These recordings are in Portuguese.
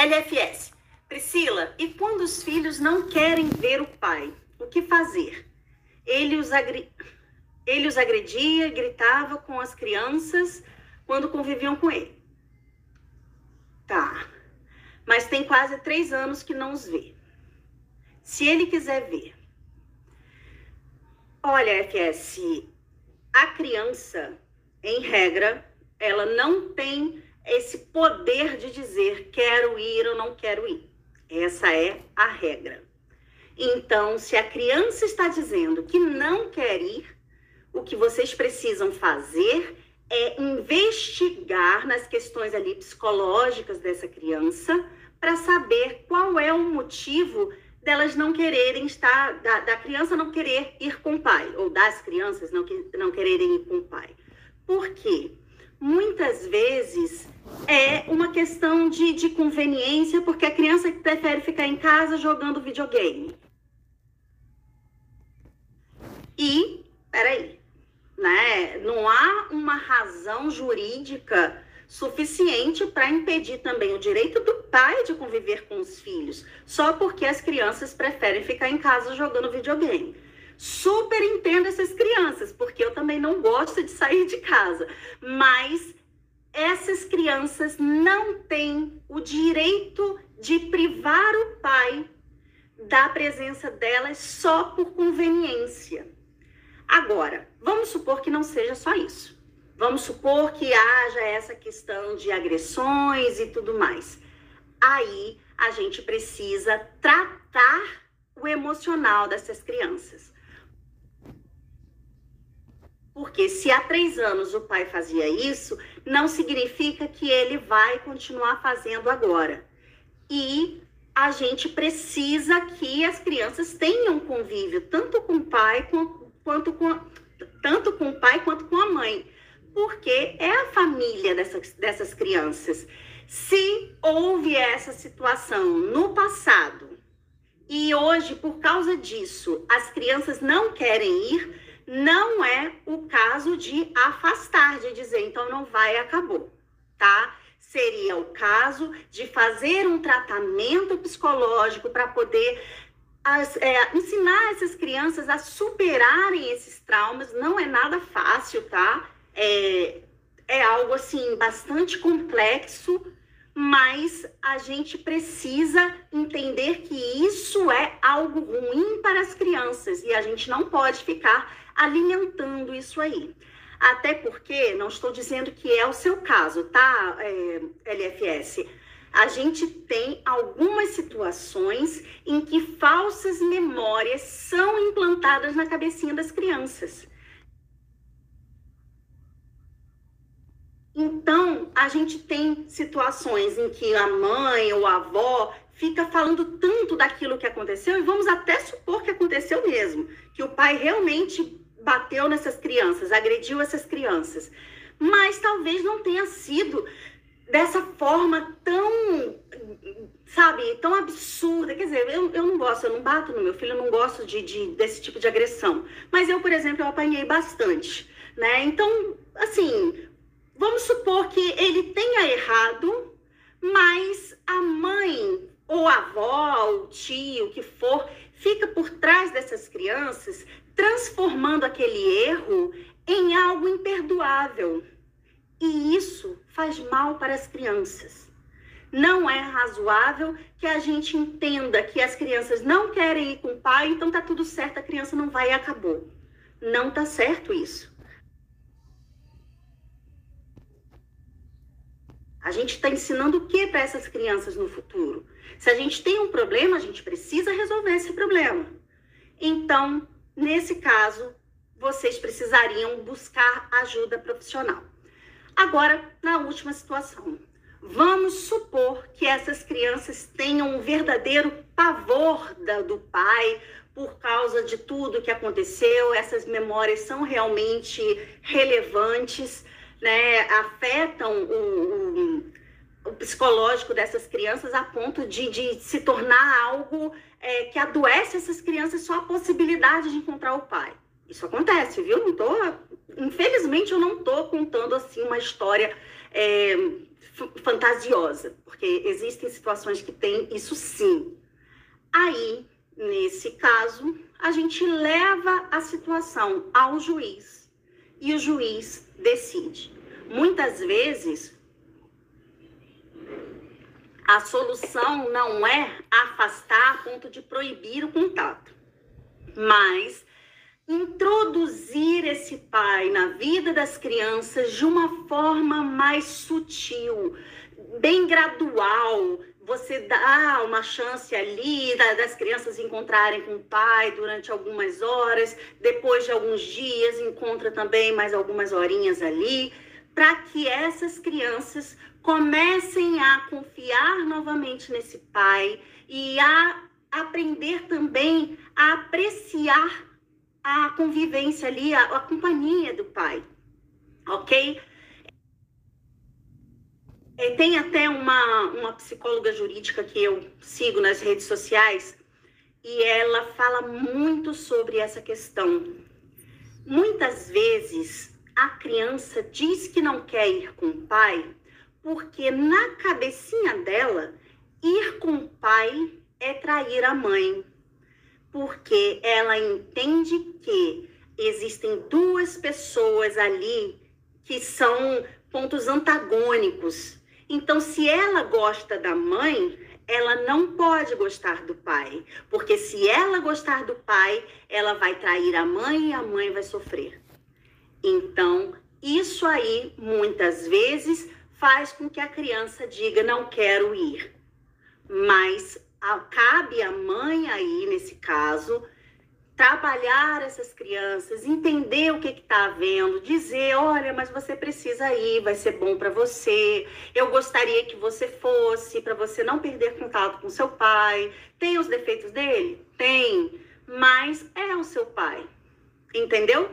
LFS. Priscila, e quando os filhos não querem ver o pai, o que fazer? Ele os, agri... ele os agredia, gritava com as crianças quando conviviam com ele. Tá. Mas tem quase três anos que não os vê. Se ele quiser ver. Olha, FS, a criança, em regra, ela não tem esse poder de dizer quero ir ou não quero ir. Essa é a regra. Então, se a criança está dizendo que não quer ir, o que vocês precisam fazer é investigar nas questões ali psicológicas dessa criança para saber qual é o motivo delas não quererem estar, da, da, criança não querer ir com o pai, ou das crianças não, não quererem ir com o pai. Por quê? Muitas vezes é uma questão de, de conveniência, porque a criança prefere ficar em casa jogando videogame. E, peraí, né? Não há uma razão jurídica suficiente para impedir também o direito do pai de conviver com os filhos, só porque as crianças preferem ficar em casa jogando videogame. Super entendo essas crianças, porque eu também não gosto de sair de casa, mas essas crianças não têm o direito de privar o pai da presença delas só por conveniência. Agora, vamos supor que não seja só isso. Vamos supor que haja essa questão de agressões e tudo mais. Aí a gente precisa tratar o emocional dessas crianças. Porque se há três anos o pai fazia isso, não significa que ele vai continuar fazendo agora. E a gente precisa que as crianças tenham convívio, tanto com o pai quanto com, tanto com o pai quanto com a mãe, porque é a família dessas, dessas crianças. Se houve essa situação no passado e hoje, por causa disso, as crianças não querem ir, não é o caso de afastar, de dizer, então não vai, acabou, tá? Seria o caso de fazer um tratamento psicológico para poder as, é, ensinar essas crianças a superarem esses traumas não é nada fácil, tá? É, é algo assim bastante complexo, mas a gente precisa entender que isso é algo ruim para as crianças e a gente não pode ficar alimentando isso aí. Até porque, não estou dizendo que é o seu caso, tá, é, LFS? a gente tem algumas situações em que falsas memórias são implantadas na cabecinha das crianças. Então, a gente tem situações em que a mãe ou a avó fica falando tanto daquilo que aconteceu, e vamos até supor que aconteceu mesmo, que o pai realmente bateu nessas crianças, agrediu essas crianças. Mas talvez não tenha sido dessa forma tão, sabe, tão absurda. Quer dizer, eu, eu não gosto, eu não bato no meu filho, eu não gosto de, de, desse tipo de agressão. Mas eu, por exemplo, eu apanhei bastante, né? Então, assim, vamos supor que ele tenha errado, mas a mãe ou a avó, o tio, o que for, fica por trás dessas crianças, transformando aquele erro em algo imperdoável. E isso faz mal para as crianças. Não é razoável que a gente entenda que as crianças não querem ir com o pai, então tá tudo certo, a criança não vai e acabou. Não tá certo isso. A gente está ensinando o que para essas crianças no futuro? Se a gente tem um problema, a gente precisa resolver esse problema. Então, nesse caso, vocês precisariam buscar ajuda profissional. Agora, na última situação, vamos supor que essas crianças tenham um verdadeiro pavor da, do pai por causa de tudo que aconteceu, essas memórias são realmente relevantes, né? afetam o, o, psicológico dessas crianças a ponto de, de se tornar algo é, que adoece essas crianças só a possibilidade de encontrar o pai. Isso acontece, viu? Não tô, infelizmente, eu não estou contando assim uma história é, fantasiosa, porque existem situações que tem isso sim. Aí, nesse caso, a gente leva a situação ao juiz e o juiz decide. Muitas vezes, a solução não é afastar a ponto de proibir o contato, mas introduzir esse pai na vida das crianças de uma forma mais sutil, bem gradual. Você dá uma chance ali das crianças encontrarem com o pai durante algumas horas, depois de alguns dias encontra também mais algumas horinhas ali, para que essas crianças comecem a confiar novamente nesse pai e a aprender também a apreciar a convivência ali, a, a companhia do pai, ok? É, tem até uma, uma psicóloga jurídica que eu sigo nas redes sociais e ela fala muito sobre essa questão. Muitas vezes a criança diz que não quer ir com o pai porque na cabecinha dela ir com o pai é trair a mãe, porque ela entende que existem duas pessoas ali que são pontos antagônicos. Então, se ela gosta da mãe, ela não pode gostar do pai, porque se ela gostar do pai, ela vai trair a mãe e a mãe vai sofrer. Então, isso aí muitas vezes faz com que a criança diga não quero ir. Mas a, cabe à mãe aí, nesse caso, trabalhar essas crianças, entender o que está havendo, dizer, olha, mas você precisa ir, vai ser bom para você. Eu gostaria que você fosse para você não perder contato com seu pai. Tem os defeitos dele? Tem, mas é o seu pai. Entendeu?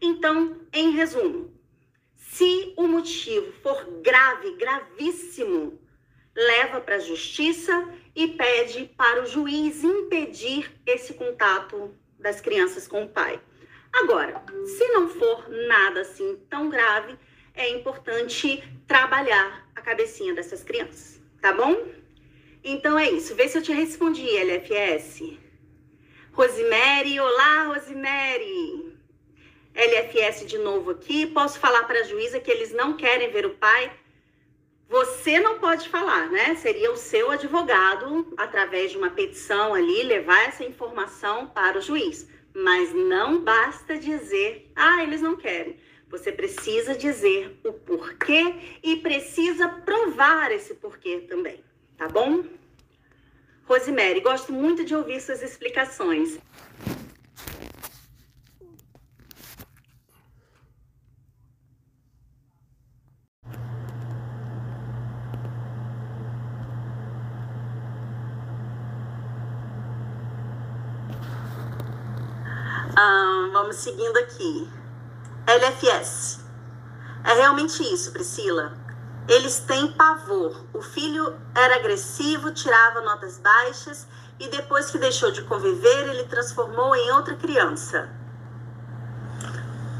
Então, em resumo, se o motivo for grave, gravíssimo, leva para a justiça e pede para o juiz impedir esse contato das crianças com o pai. Agora, se não for nada assim tão grave, é importante trabalhar a cabecinha dessas crianças, tá bom? Então é isso. Vê se eu te respondi, LFS. Rosemary, olá, Rosemary. LFS de novo aqui. Posso falar para a juíza que eles não querem ver o pai você não pode falar, né? Seria o seu advogado, através de uma petição ali, levar essa informação para o juiz. Mas não basta dizer, ah, eles não querem. Você precisa dizer o porquê e precisa provar esse porquê também, tá bom? Rosemary, gosto muito de ouvir suas explicações. Vamos seguindo aqui. LFS. É realmente isso, Priscila. Eles têm pavor. O filho era agressivo, tirava notas baixas e depois que deixou de conviver, ele transformou em outra criança.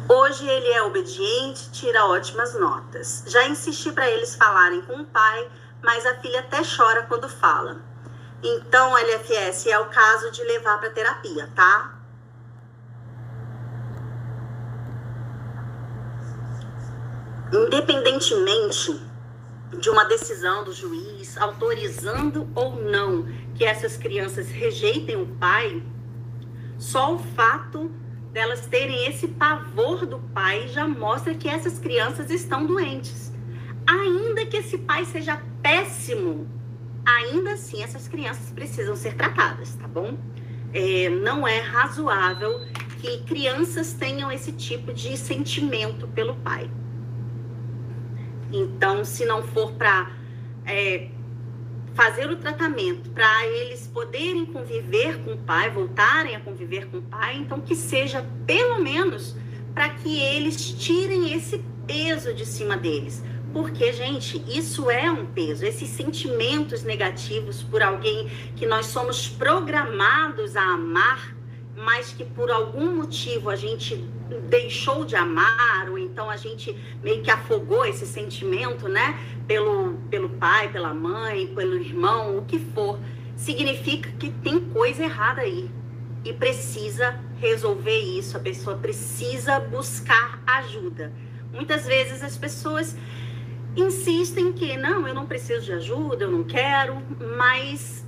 Hoje ele é obediente, tira ótimas notas. Já insisti para eles falarem com o pai, mas a filha até chora quando fala. Então, LFS, é o caso de levar para terapia, tá? Independentemente de uma decisão do juiz autorizando ou não que essas crianças rejeitem o pai, só o fato delas terem esse pavor do pai já mostra que essas crianças estão doentes. Ainda que esse pai seja péssimo, ainda assim essas crianças precisam ser tratadas, tá bom? É, não é razoável que crianças tenham esse tipo de sentimento pelo pai. Então, se não for para é, fazer o tratamento, para eles poderem conviver com o pai, voltarem a conviver com o pai, então que seja pelo menos para que eles tirem esse peso de cima deles. Porque, gente, isso é um peso. Esses sentimentos negativos por alguém que nós somos programados a amar, mas que por algum motivo a gente deixou de amar, ou então a gente meio que afogou esse sentimento, né? Pelo, pelo pai, pela mãe, pelo irmão, o que for, significa que tem coisa errada aí. E precisa resolver isso, a pessoa precisa buscar ajuda. Muitas vezes as pessoas insistem que não, eu não preciso de ajuda, eu não quero, mas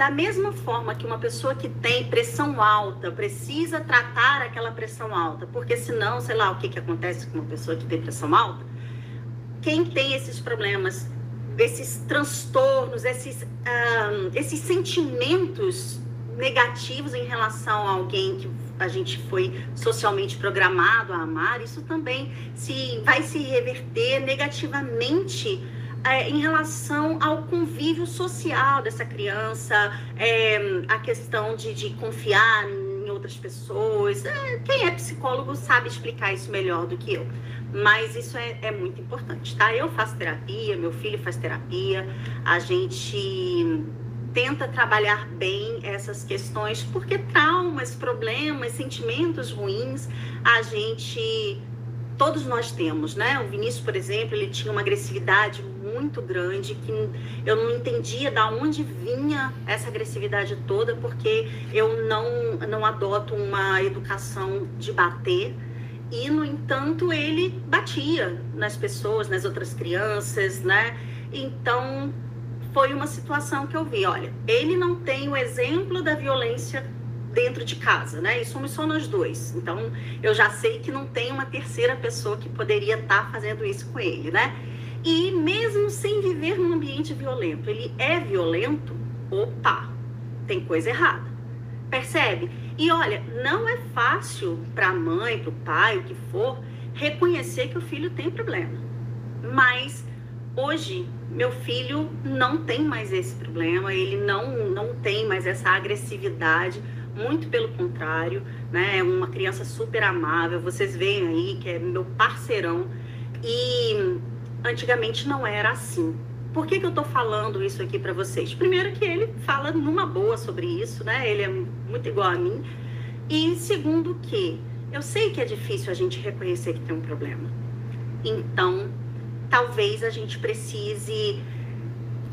da mesma forma que uma pessoa que tem pressão alta precisa tratar aquela pressão alta, porque senão, sei lá o que, que acontece com uma pessoa que tem pressão alta, quem tem esses problemas, esses transtornos, esses, um, esses sentimentos negativos em relação a alguém que a gente foi socialmente programado a amar, isso também se vai se reverter negativamente é, em relação ao convívio social dessa criança, é, a questão de, de, confiar em outras pessoas. É, quem é psicólogo sabe explicar isso melhor do que eu. Mas isso é, é muito importante, tá? Eu faço terapia, meu filho faz terapia, a gente tenta trabalhar bem essas questões, porque traumas, problemas, sentimentos ruins, a gente todos nós temos, né? O Vinícius, por exemplo, ele tinha uma agressividade muito grande que eu não entendia da onde vinha essa agressividade toda, porque eu não não adoto uma educação de bater. E no entanto, ele batia nas pessoas, nas outras crianças, né? Então, foi uma situação que eu vi, olha, ele não tem o exemplo da violência dentro de casa, né? E somos só nós dois. Então, eu já sei que não tem uma terceira pessoa que poderia estar tá fazendo isso com ele, né? E mesmo sem viver num ambiente violento, ele é violento, opa, tem coisa errada. Percebe? E olha, não é fácil para a mãe, para o pai, o que for, reconhecer que o filho tem problema. Mas hoje meu filho não tem mais esse problema, ele não, não tem mais essa agressividade, muito pelo contrário, né? É uma criança super amável, vocês veem aí que é meu parceirão. E antigamente não era assim. Por que, que eu tô falando isso aqui para vocês? Primeiro que ele fala numa boa sobre isso, né? Ele é muito igual a mim. E segundo que eu sei que é difícil a gente reconhecer que tem um problema. Então, talvez a gente precise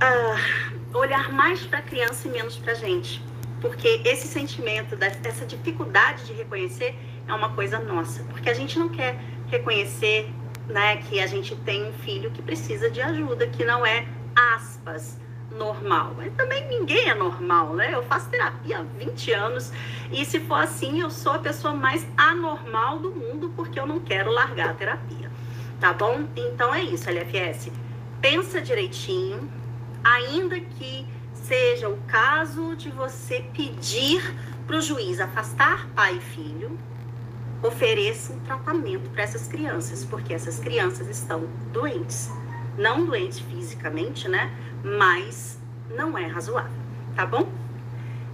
uh, olhar mais para a criança e menos para a gente. Porque esse sentimento, dessa dificuldade de reconhecer é uma coisa nossa. Porque a gente não quer reconhecer né, que a gente tem um filho que precisa de ajuda, que não é, aspas, normal. Mas também ninguém é normal, né? Eu faço terapia há 20 anos e se for assim, eu sou a pessoa mais anormal do mundo porque eu não quero largar a terapia tá bom? Então é isso, LFS. Pensa direitinho, ainda que seja o caso de você pedir para o juiz afastar pai e filho, ofereça um tratamento para essas crianças, porque essas crianças estão doentes. Não doentes fisicamente, né? Mas não é razoável, tá bom?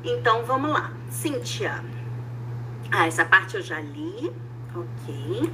Então vamos lá. Cíntia. Ah, essa parte eu já li. Ok.